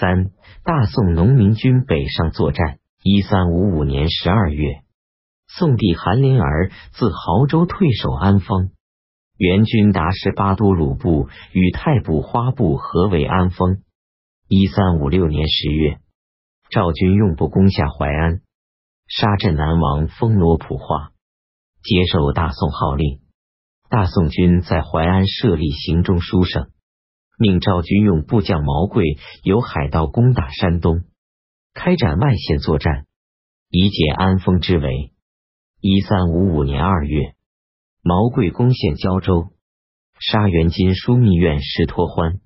三、大宋农民军北上作战。一三五五年十二月，宋帝韩林儿自亳州退守安丰，元军达什巴都鲁部与太部花部合围安丰。一三五六年十月，赵军用部攻下淮安，杀镇南王封罗普化，接受大宋号令。大宋军在淮安设立行中书省，命赵军用部将毛贵由海盗攻打山东。开展外线作战，以解安丰之围。一三五五年二月，毛贵攻陷胶州，杀元金枢密院石托欢。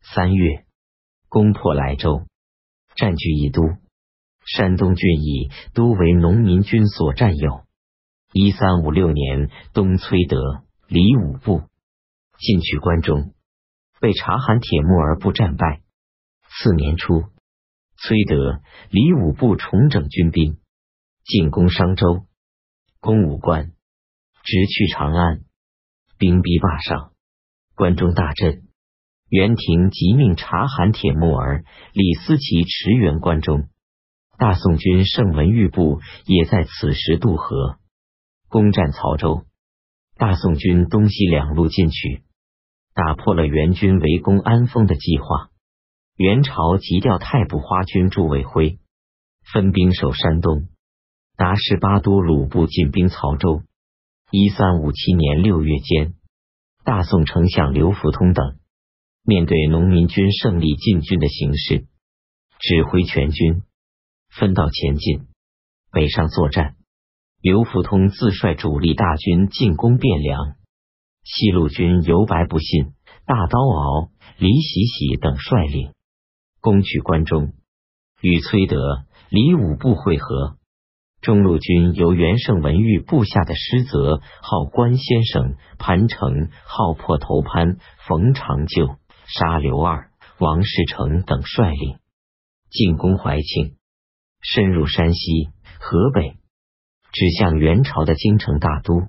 三月，攻破莱州，占据宜都。山东郡邑都为农民军所占有。一三五六年，东崔德、李武部进取关中，被察罕铁木儿部战败。次年初。崔德、李武部重整军兵，进攻商州，攻武关，直去长安，兵逼坝上，关中大震。袁廷即命察罕铁木儿、李思齐驰援关中，大宋军盛文玉部也在此时渡河，攻占曹州。大宋军东西两路进取，打破了元军围攻安丰的计划。元朝急调太部花军祝卫辉分兵守山东，达什巴都鲁部进兵曹州。一三五七年六月间，大宋丞相刘福通等面对农民军胜利进军的形势，指挥全军分道前进，北上作战。刘福通自率主力大军进攻汴梁，西路军由白不信、大刀敖、李喜喜等率领。攻取关中，与崔德、李武部会合。中路军由袁胜文玉部下的师泽、号关先生、潘成、号破头潘、冯长旧、沙刘二、王世成等率领进攻怀庆，深入山西、河北，指向元朝的京城大都。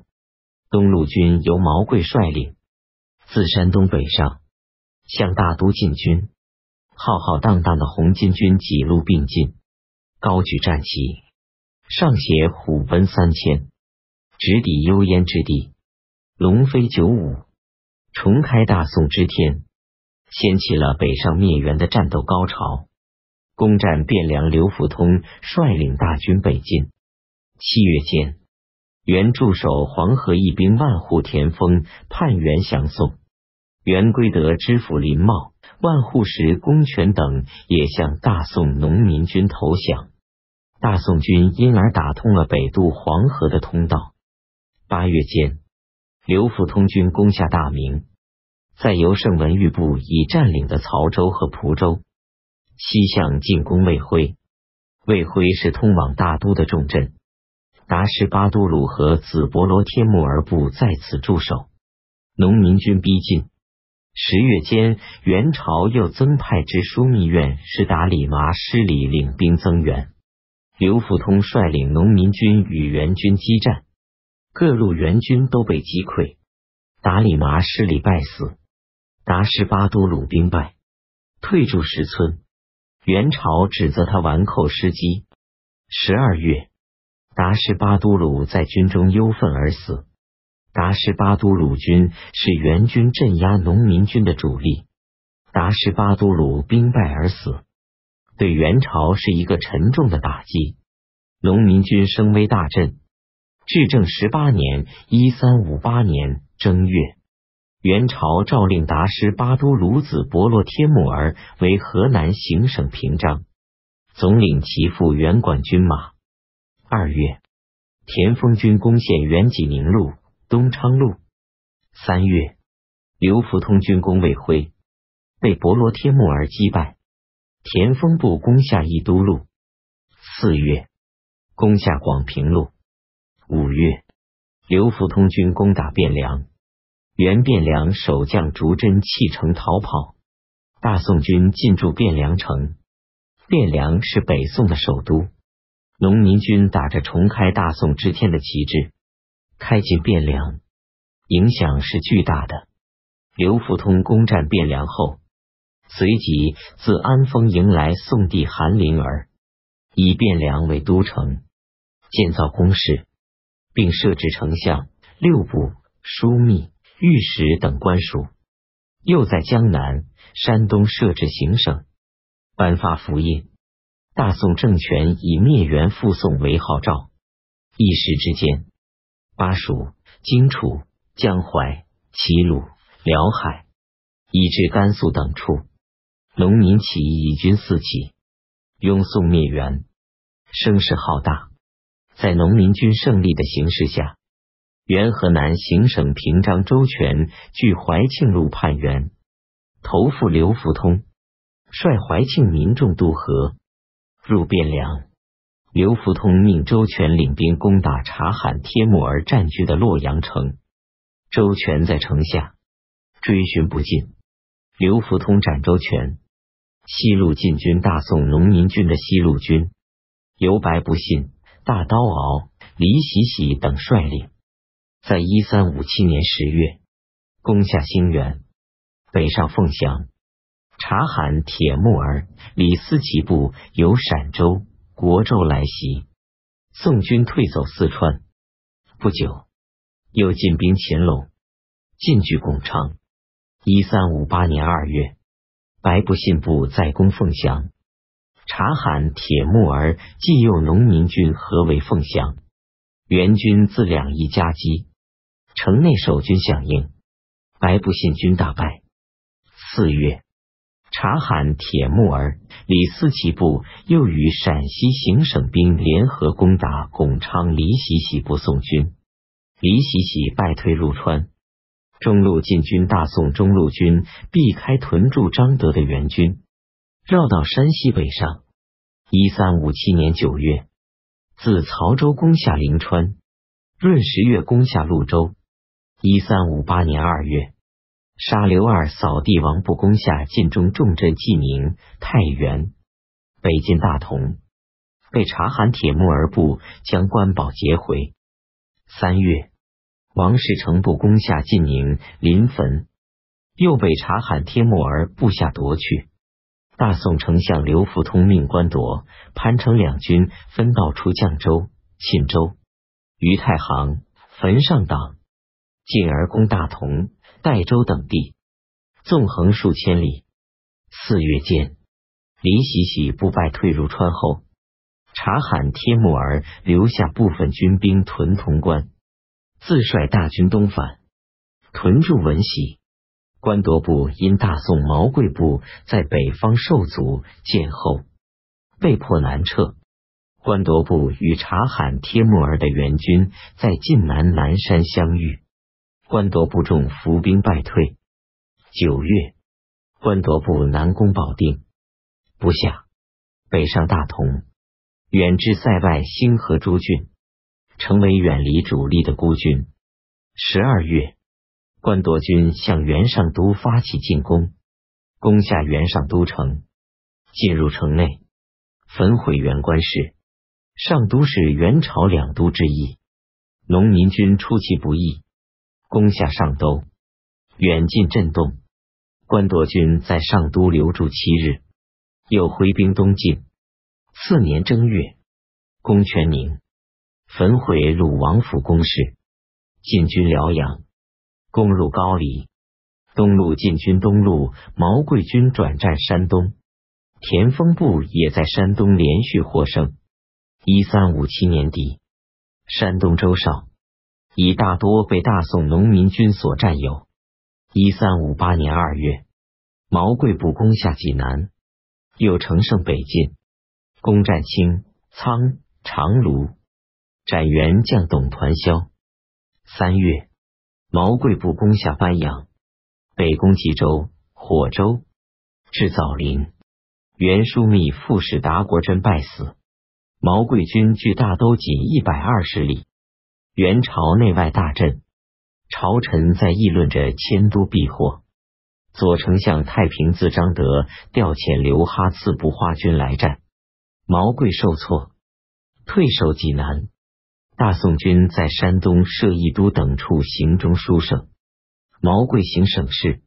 东路军由毛贵率领，自山东北上，向大都进军。浩浩荡荡的红巾军几路并进，高举战旗，上写“虎奔三千，直抵幽燕之地，龙飞九五，重开大宋之天”，掀起了北上灭元的战斗高潮。攻占汴梁，刘福通率领大军北进。七月间，原驻守黄河一兵万户田丰叛元降宋，元归德知府林茂。万户石、公权等也向大宋农民军投降，大宋军因而打通了北渡黄河的通道。八月间，刘福通军攻下大名，在由盛文玉部已占领的曹州和蒲州西向进攻魏辉。魏辉是通往大都的重镇，达什巴都鲁和子伯罗天木儿部在此驻守，农民军逼近。十月间，元朝又增派之枢密院是达里麻失礼领兵增援。刘福通率领农民军与元军激战，各路元军都被击溃。达里麻失礼败死，达什巴都鲁兵败，退驻石村。元朝指责他顽寇失机。十二月，达什巴都鲁在军中忧愤而死。达什巴都鲁军是元军镇压农民军的主力，达什巴都鲁兵败而死，对元朝是一个沉重的打击。农民军声威大振。至正十八年（一三五八年）正月，元朝诏令达什巴都鲁子伯罗帖木儿为河南行省平章，总领其父元管军马。二月，田丰军攻陷元济宁路。东昌路。三月，刘福通军攻魏辉，被伯罗帖木儿击败。田丰部攻下义都路。四月，攻下广平路。五月，刘福通军攻打汴梁，原汴梁守将竹真弃城逃跑，大宋军进驻汴梁城。汴梁是北宋的首都，农民军打着重开大宋之天的旗帜。开进汴梁，影响是巨大的。刘福通攻占汴梁后，随即自安丰迎来宋帝韩林儿，以汴梁为都城，建造宫室，并设置丞相、六部、枢密、御史等官署。又在江南、山东设置行省，颁发符印。大宋政权以灭元复宋为号召，一时之间，巴蜀、荆楚、江淮、齐鲁、辽海，以至甘肃等处，农民起义以军四起，拥宋灭元，声势浩大。在农民军胜利的形势下，原河南行省平章周全据怀庆路叛元，投附刘福通，率怀庆民众渡河。入汴梁，刘福通命周全领兵攻打察罕帖木儿占据的洛阳城。周全在城下追寻不进，刘福通斩周全。西路进军大宋农民军的西路军，由白不信、大刀敖、李喜喜等率领，在一三五七年十月攻下兴元，北上凤翔。察罕铁木儿、李思齐部由陕州、国州来袭，宋军退走四川。不久，又进兵秦陇，进据巩昌。一三五八年二月，白不信部再攻凤翔，察罕铁木儿既诱农民军合围凤翔，元军自两翼夹击，城内守军响应，白不信军大败。四月。察罕铁木儿、李思齐部又与陕西行省兵联合攻打巩昌李喜喜部宋军，李喜喜败退入川。中路进军大宋中路军避开屯驻张德的援军，绕到山西北上。一三五七年九月，自曹州攻下临川，闰十月攻下潞州。一三五八年二月。杀刘二扫地王不攻下晋中重镇济宁、太原，北进大同，被察罕铁木儿部将关宝劫回。三月，王世成部攻下晋宁、临汾，又被察罕帖木儿部下夺去。大宋丞相刘福通命官夺、潘城两军分道出绛州、沁州、于太行、汾上党，进而攻大同。代州等地，纵横数千里。四月间，李喜喜不败退入川后，察罕帖木儿留下部分军兵屯潼关，自率大军东返，屯驻文喜。官铎部因大宋毛贵部在北方受阻见后，被迫南撤。官铎部与察罕帖木儿的援军在晋南南山相遇。官铎部众伏兵败退。九月，官铎部南攻保定，不下，北上大同，远至塞外兴和诸郡，成为远离主力的孤军。十二月，官铎军向元上都发起进攻，攻下元上都城，进入城内，焚毁元官室。上都是元朝两都之一，农民军出其不意。攻下上都，远近震动。关铎军在上都留驻七日，又挥兵东进。次年正月，攻全宁，焚毁鲁王府宫室，进军辽阳，攻入高丽。东路进军东路，毛贵军转战山东，田丰部也在山东连续获胜。一三五七年底，山东周绍。已大多被大宋农民军所占有。一三五八年二月，毛贵部攻下济南，又乘胜北进，攻占清仓、长卢，斩元将董团萧。三月，毛贵部攻下班阳，北攻济州、火州，至枣林，元枢密副使达国真败死。毛贵军距大都仅一百二十里。元朝内外大震，朝臣在议论着迁都避祸。左丞相太平寺张德调遣刘哈次部花军来战，毛贵受挫，退守济南。大宋军在山东设义都等处行中书省，毛贵行省事，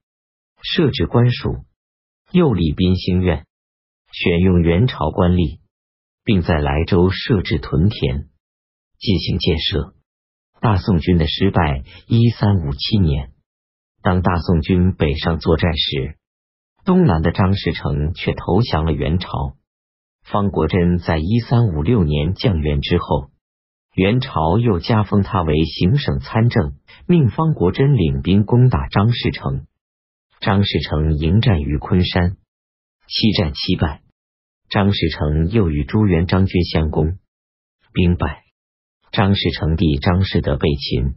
设置官署，又立宾兴院，选用元朝官吏，并在莱州设置屯田，进行建设。大宋军的失败。一三五七年，当大宋军北上作战时，东南的张士诚却投降了元朝。方国珍在一三五六年降元之后，元朝又加封他为行省参政，命方国珍领兵攻打张士诚。张士诚迎战于昆山，七战七败。张士诚又与朱元璋军相攻，兵败。张士诚弟张士德被擒，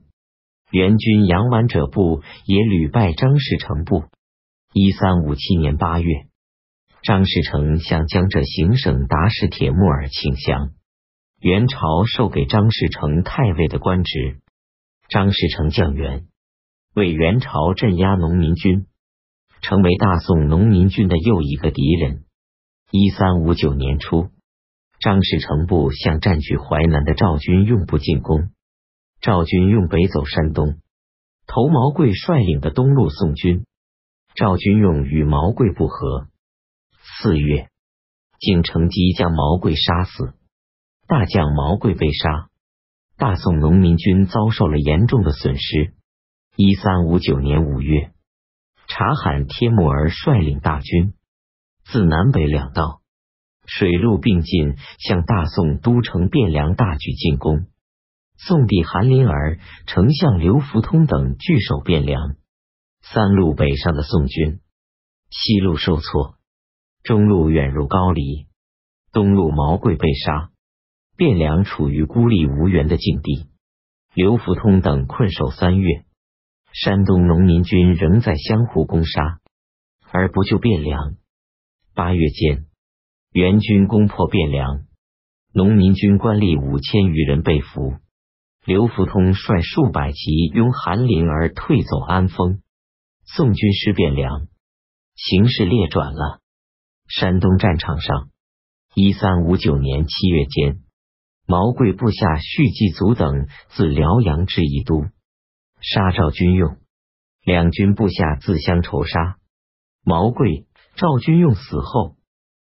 元军杨完者部也屡败张士诚部。一三五七年八月，张士诚向江浙行省达士铁木儿请降，元朝授给张士诚太尉的官职。张士诚降元，为元朝镇压农民军，成为大宋农民军的又一个敌人。一三五九年初。张士诚部向占据淮南的赵军用部进攻，赵军用北走山东，投毛贵率领的东路宋军。赵军用与毛贵不和，四月竟乘机将毛贵杀死，大将毛贵被杀，大宋农民军遭受了严重的损失。一三五九年五月，察罕帖木儿率领大军自南北两道。水陆并进，向大宋都城汴梁大举进攻。宋帝韩林儿、丞相刘福通等据守汴梁。三路北上的宋军，西路受挫，中路远入高丽，东路毛贵被杀，汴梁处于孤立无援的境地。刘福通等困守三月，山东农民军仍在相互攻杀，而不救汴梁。八月间。元军攻破汴梁，农民军官吏五千余人被俘。刘福通率数百骑拥韩林儿退走安丰。宋军失汴梁，形势列转了。山东战场上，一三五九年七月间，毛贵部下续继祖等自辽阳至宜都，杀赵军用，两军部下自相仇杀。毛贵、赵军用死后。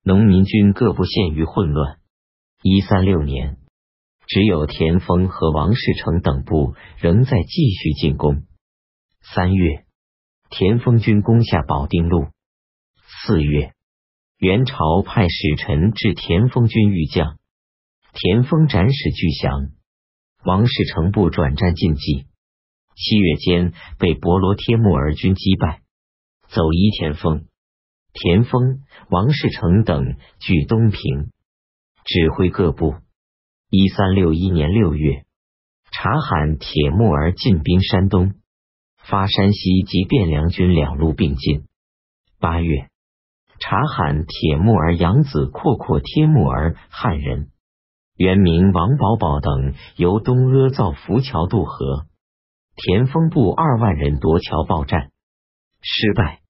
农民军各部陷于混乱。一三六年，只有田丰和王士成等部仍在继续进攻。三月，田丰军攻下保定路。四月，元朝派使臣至田丰军御将，田丰斩使俱降。王士成部转战晋冀。七月间，被博罗帖木儿军击败，走伊田丰。田丰、王士成等据东平，指挥各部。一三六一年六月，察罕铁木儿进兵山东，发山西及汴梁军两路并进。八月，察罕铁木儿养子阔阔帖木儿汉人，原名王宝宝等由东阿造浮桥渡河，田丰部二万人夺桥报战，失败。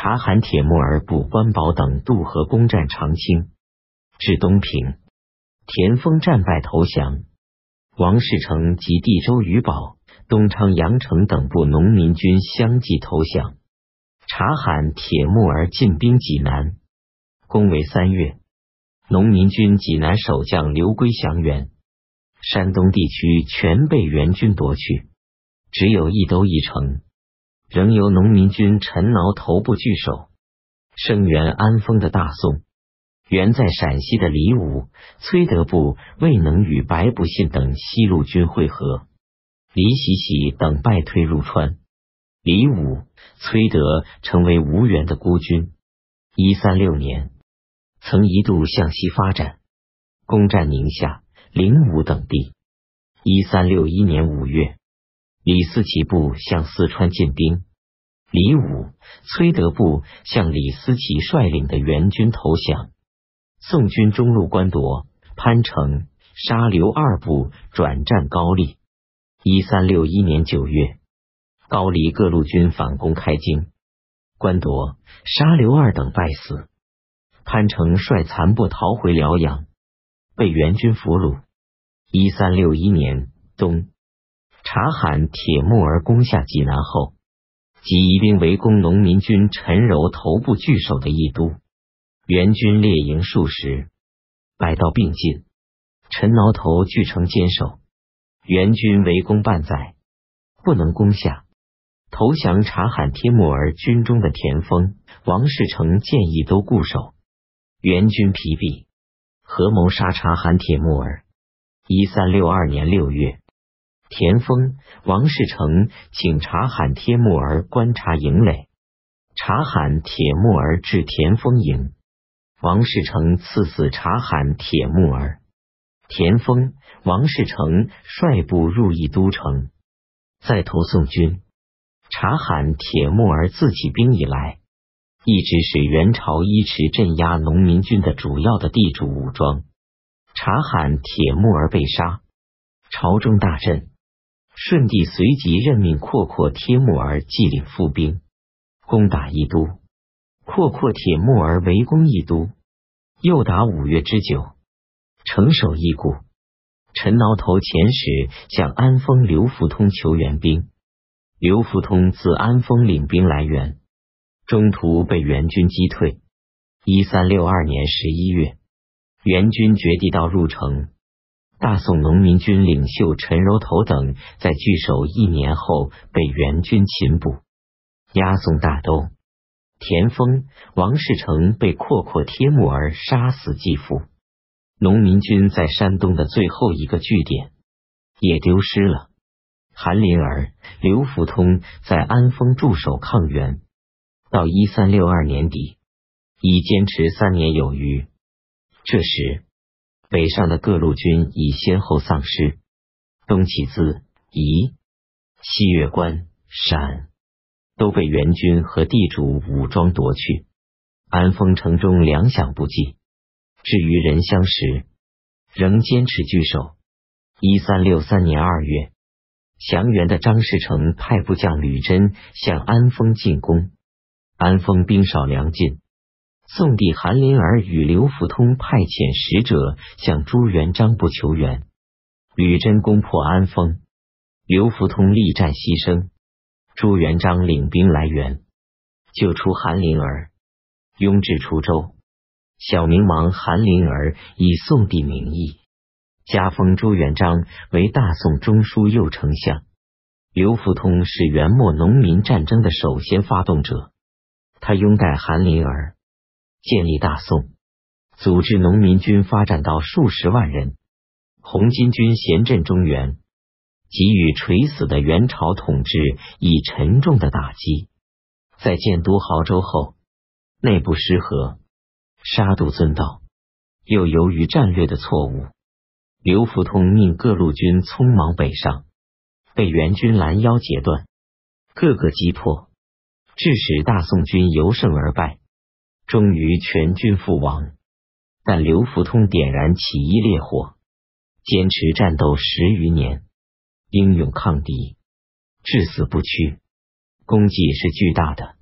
察罕铁木儿部关保等渡河攻占长清，至东平，田丰战败投降。王世成及地州余宝、东昌阳城等部农民军相继投降。察罕铁木儿进兵济南，攻为三月，农民军济南守将刘归降元，山东地区全被元军夺去，只有一都一城。仍由农民军陈挠头部据守，声援安丰的大宋。原在陕西的李武、崔德部未能与白不信等西路军会合，李喜喜等败退入川，李武、崔德成为无援的孤军。一三六年，曾一度向西发展，攻占宁夏、灵武等地。一三六一年五月。李思齐部向四川进兵，李武、崔德部向李思齐率领的援军投降。宋军中路官夺潘城，杀刘二部，转战高丽。一三六一年九月，高丽各路军反攻开京，官夺杀刘二等败死。潘城率残部逃回辽阳，被元军俘虏。一三六一年冬。察罕铁木儿攻下济南后，即移兵围攻农民军陈柔头部据守的义都，援军列营数十，百道并进，陈挠头据城坚守，援军围攻半载，不能攻下，投降察罕帖木儿军中的田丰、王世成建议都固守，援军疲弊，合谋杀察罕帖木儿。一三六二年六月。田丰、王世成请察罕帖木儿观察营垒，察罕帖木儿至田丰营，王世成赐死察罕帖木儿。田丰、王世成率部入义都城，再投宋军。察罕帖木儿自起兵以来，一直是元朝依持镇压农民军的主要的地主武装。察罕帖木儿被杀，朝中大震。顺帝随即任命阔阔帖木儿继领副兵，攻打义都。阔阔帖木儿围攻义都，又达五月之久，城守易固。陈挠头遣使向安丰刘福通求援兵，刘福通自安丰领兵来援，中途被元军击退。一三六二年十一月，元军决地道入城。大宋农民军领袖陈柔头等在据守一年后被元军擒捕，押送大都。田丰、王士成被阔阔帖木儿杀死继父。农民军在山东的最后一个据点也丢失了。韩林儿、刘福通在安丰驻守抗元，到一三六二年底已坚持三年有余。这时。北上的各路军已先后丧失，东起自宜、西越关、陕，都被元军和地主武装夺去。安丰城中粮饷不济，至于人相时，仍坚持据守。一三六三年二月，降元的张士诚派部将吕真向安丰进攻，安丰兵少粮尽。宋帝韩林儿与刘福通派遣使者向朱元璋部求援，吕真攻破安丰，刘福通力战牺牲，朱元璋领兵来援，救出韩林儿，拥至滁州。小明王韩林儿以宋帝名义。加封朱元璋为大宋中书右丞相。刘福通是元末农民战争的首先发动者，他拥戴韩林儿。建立大宋，组织农民军发展到数十万人，红巾军咸镇中原，给予垂死的元朝统治以沉重的打击。在建都亳州后，内部失和，杀戮尊道，又由于战略的错误，刘福通命各路军匆忙北上，被元军拦腰截断，各个击破，致使大宋军由胜而败。终于全军覆亡，但刘福通点燃起义烈火，坚持战斗十余年，英勇抗敌，至死不屈，功绩是巨大的。